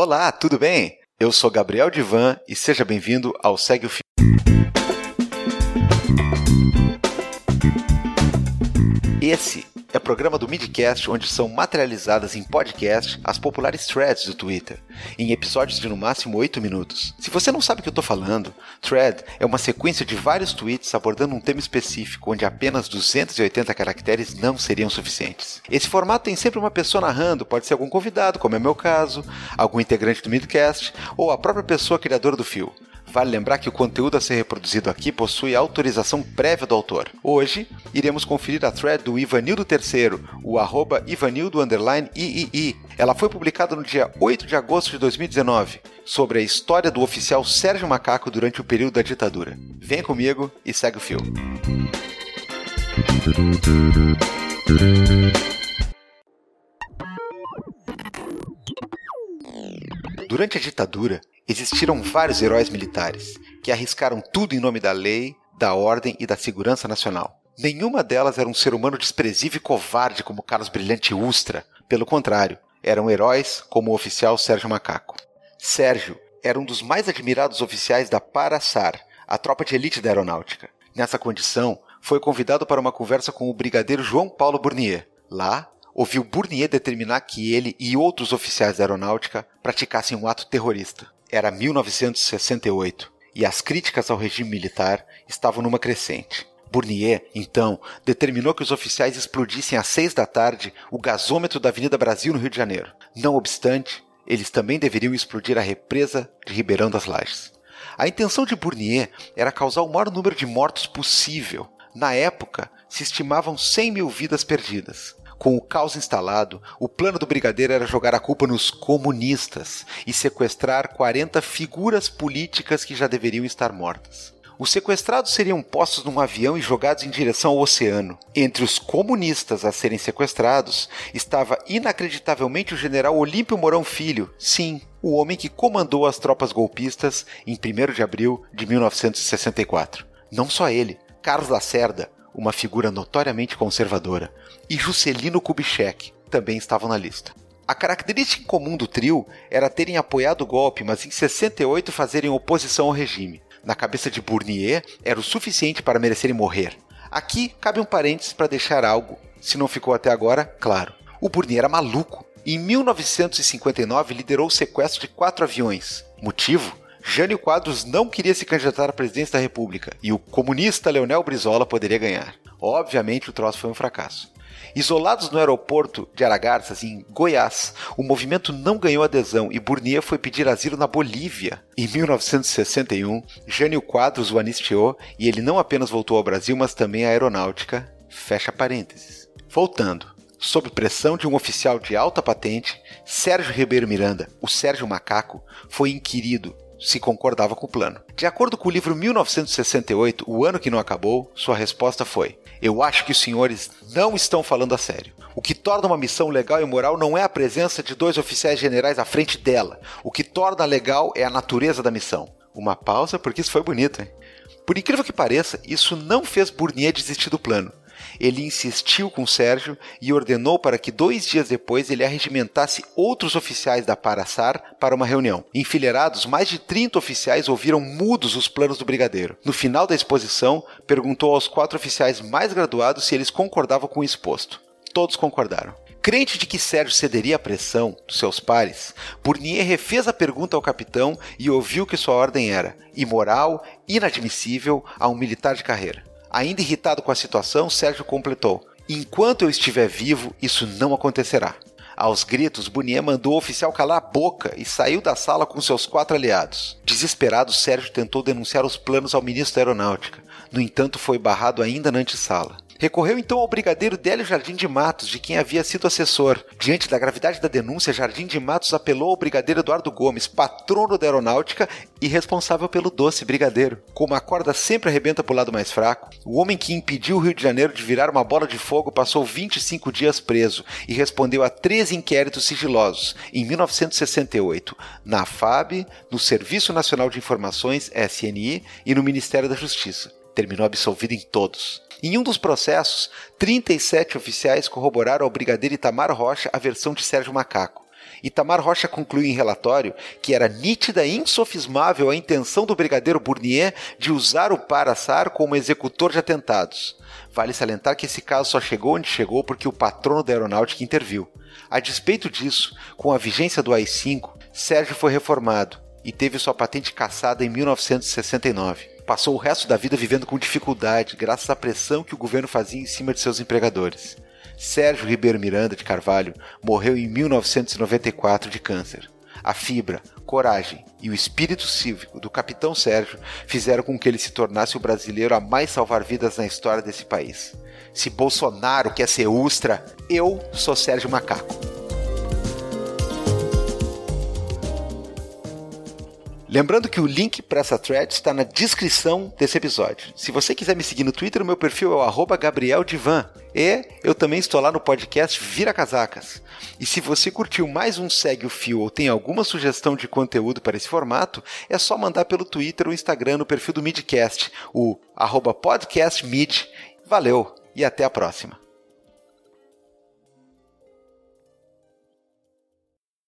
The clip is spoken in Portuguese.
Olá, tudo bem? Eu sou Gabriel Divan e seja bem-vindo ao Segue o Fio. Esse é programa do Midcast onde são materializadas em podcast as populares threads do Twitter, em episódios de no máximo 8 minutos. Se você não sabe o que eu estou falando, thread é uma sequência de vários tweets abordando um tema específico onde apenas 280 caracteres não seriam suficientes. Esse formato tem sempre uma pessoa narrando, pode ser algum convidado, como é meu caso, algum integrante do Midcast ou a própria pessoa criadora do fio. Vale lembrar que o conteúdo a ser reproduzido aqui possui autorização prévia do autor. Hoje, iremos conferir a thread do Ivanildo III, o arroba Ivanildo III. Ela foi publicada no dia 8 de agosto de 2019, sobre a história do oficial Sérgio Macaco durante o período da ditadura. Vem comigo e segue o fio. Durante a ditadura, existiram vários heróis militares que arriscaram tudo em nome da lei, da ordem e da segurança nacional. Nenhuma delas era um ser humano desprezível e covarde como Carlos Brilhante Ustra. Pelo contrário, eram heróis como o oficial Sérgio Macaco. Sérgio era um dos mais admirados oficiais da Paraçar, a tropa de elite da aeronáutica. Nessa condição, foi convidado para uma conversa com o brigadeiro João Paulo Burnier. Lá, ouviu Burnier determinar que ele e outros oficiais da aeronáutica praticassem um ato terrorista. Era 1968 e as críticas ao regime militar estavam numa crescente. Burnier, então, determinou que os oficiais explodissem às seis da tarde o gasômetro da Avenida Brasil no Rio de Janeiro. Não obstante, eles também deveriam explodir a represa de Ribeirão das Lages. A intenção de Burnier era causar o maior número de mortos possível. Na época, se estimavam 100 mil vidas perdidas. Com o caos instalado, o plano do brigadeiro era jogar a culpa nos comunistas e sequestrar 40 figuras políticas que já deveriam estar mortas. Os sequestrados seriam postos num avião e jogados em direção ao oceano. Entre os comunistas a serem sequestrados estava inacreditavelmente o general Olímpio Mourão Filho, sim, o homem que comandou as tropas golpistas em 1 de abril de 1964. Não só ele, Carlos Lacerda, uma figura notoriamente conservadora, e Juscelino Kubitschek também estavam na lista. A característica em comum do trio era terem apoiado o golpe, mas em 68 fazerem oposição ao regime. Na cabeça de Bournier, era o suficiente para merecerem morrer. Aqui cabe um parênteses para deixar algo, se não ficou até agora, claro. O Bournier era maluco. Em 1959 liderou o sequestro de quatro aviões. Motivo? Jânio Quadros não queria se candidatar à presidência da República e o comunista Leonel Brizola poderia ganhar. Obviamente, o troço foi um fracasso. Isolados no aeroporto de Aragarças, em Goiás, o movimento não ganhou adesão e Burnier foi pedir asilo na Bolívia. Em 1961, Jânio Quadros o anistiou e ele não apenas voltou ao Brasil, mas também à aeronáutica. Fecha parênteses. Voltando. Sob pressão de um oficial de alta patente, Sérgio Ribeiro Miranda, o Sérgio Macaco, foi inquirido se concordava com o plano. De acordo com o livro 1968, O Ano que Não Acabou, sua resposta foi: Eu acho que os senhores não estão falando a sério. O que torna uma missão legal e moral não é a presença de dois oficiais generais à frente dela. O que torna legal é a natureza da missão. Uma pausa, porque isso foi bonito, hein? Por incrível que pareça, isso não fez Burnier desistir do plano ele insistiu com Sérgio e ordenou para que dois dias depois ele arregimentasse outros oficiais da Paraçar para uma reunião. Enfileirados, mais de 30 oficiais ouviram mudos os planos do brigadeiro. No final da exposição, perguntou aos quatro oficiais mais graduados se eles concordavam com o exposto. Todos concordaram. Crente de que Sérgio cederia à pressão dos seus pares, Burnier refez a pergunta ao capitão e ouviu que sua ordem era imoral, inadmissível a um militar de carreira. Ainda irritado com a situação, Sérgio completou: Enquanto eu estiver vivo, isso não acontecerá. Aos gritos, Bunier mandou o oficial calar a boca e saiu da sala com seus quatro aliados. Desesperado, Sérgio tentou denunciar os planos ao ministro da Aeronáutica. No entanto, foi barrado ainda na antessala. Recorreu então ao brigadeiro Délio Jardim de Matos, de quem havia sido assessor. Diante da gravidade da denúncia, Jardim de Matos apelou ao brigadeiro Eduardo Gomes, patrono da aeronáutica e responsável pelo doce brigadeiro. Como a corda sempre arrebenta para o lado mais fraco, o homem que impediu o Rio de Janeiro de virar uma bola de fogo passou 25 dias preso e respondeu a três inquéritos sigilosos em 1968, na FAB, no Serviço Nacional de Informações, SNI, e no Ministério da Justiça. Terminou absolvido em todos. Em um dos processos, 37 oficiais corroboraram ao brigadeiro Itamar Rocha a versão de Sérgio Macaco. Itamar Rocha concluiu em relatório que era nítida e insofismável a intenção do brigadeiro Bournier de usar o Paraçar como executor de atentados. Vale salientar que esse caso só chegou onde chegou porque o patrono da aeronáutica interviu. A despeito disso, com a vigência do AI-5, Sérgio foi reformado e teve sua patente cassada em 1969. Passou o resto da vida vivendo com dificuldade, graças à pressão que o governo fazia em cima de seus empregadores. Sérgio Ribeiro Miranda de Carvalho morreu em 1994 de câncer. A fibra, coragem e o espírito cívico do capitão Sérgio fizeram com que ele se tornasse o brasileiro a mais salvar vidas na história desse país. Se Bolsonaro quer ser Ustra, eu sou Sérgio Macaco. Lembrando que o link para essa thread está na descrição desse episódio. Se você quiser me seguir no Twitter, o meu perfil é o GabrielDivan. E eu também estou lá no podcast Vira Casacas. E se você curtiu mais um Segue o Fio ou tem alguma sugestão de conteúdo para esse formato, é só mandar pelo Twitter ou Instagram no perfil do Midcast, o podcastmid. Valeu e até a próxima.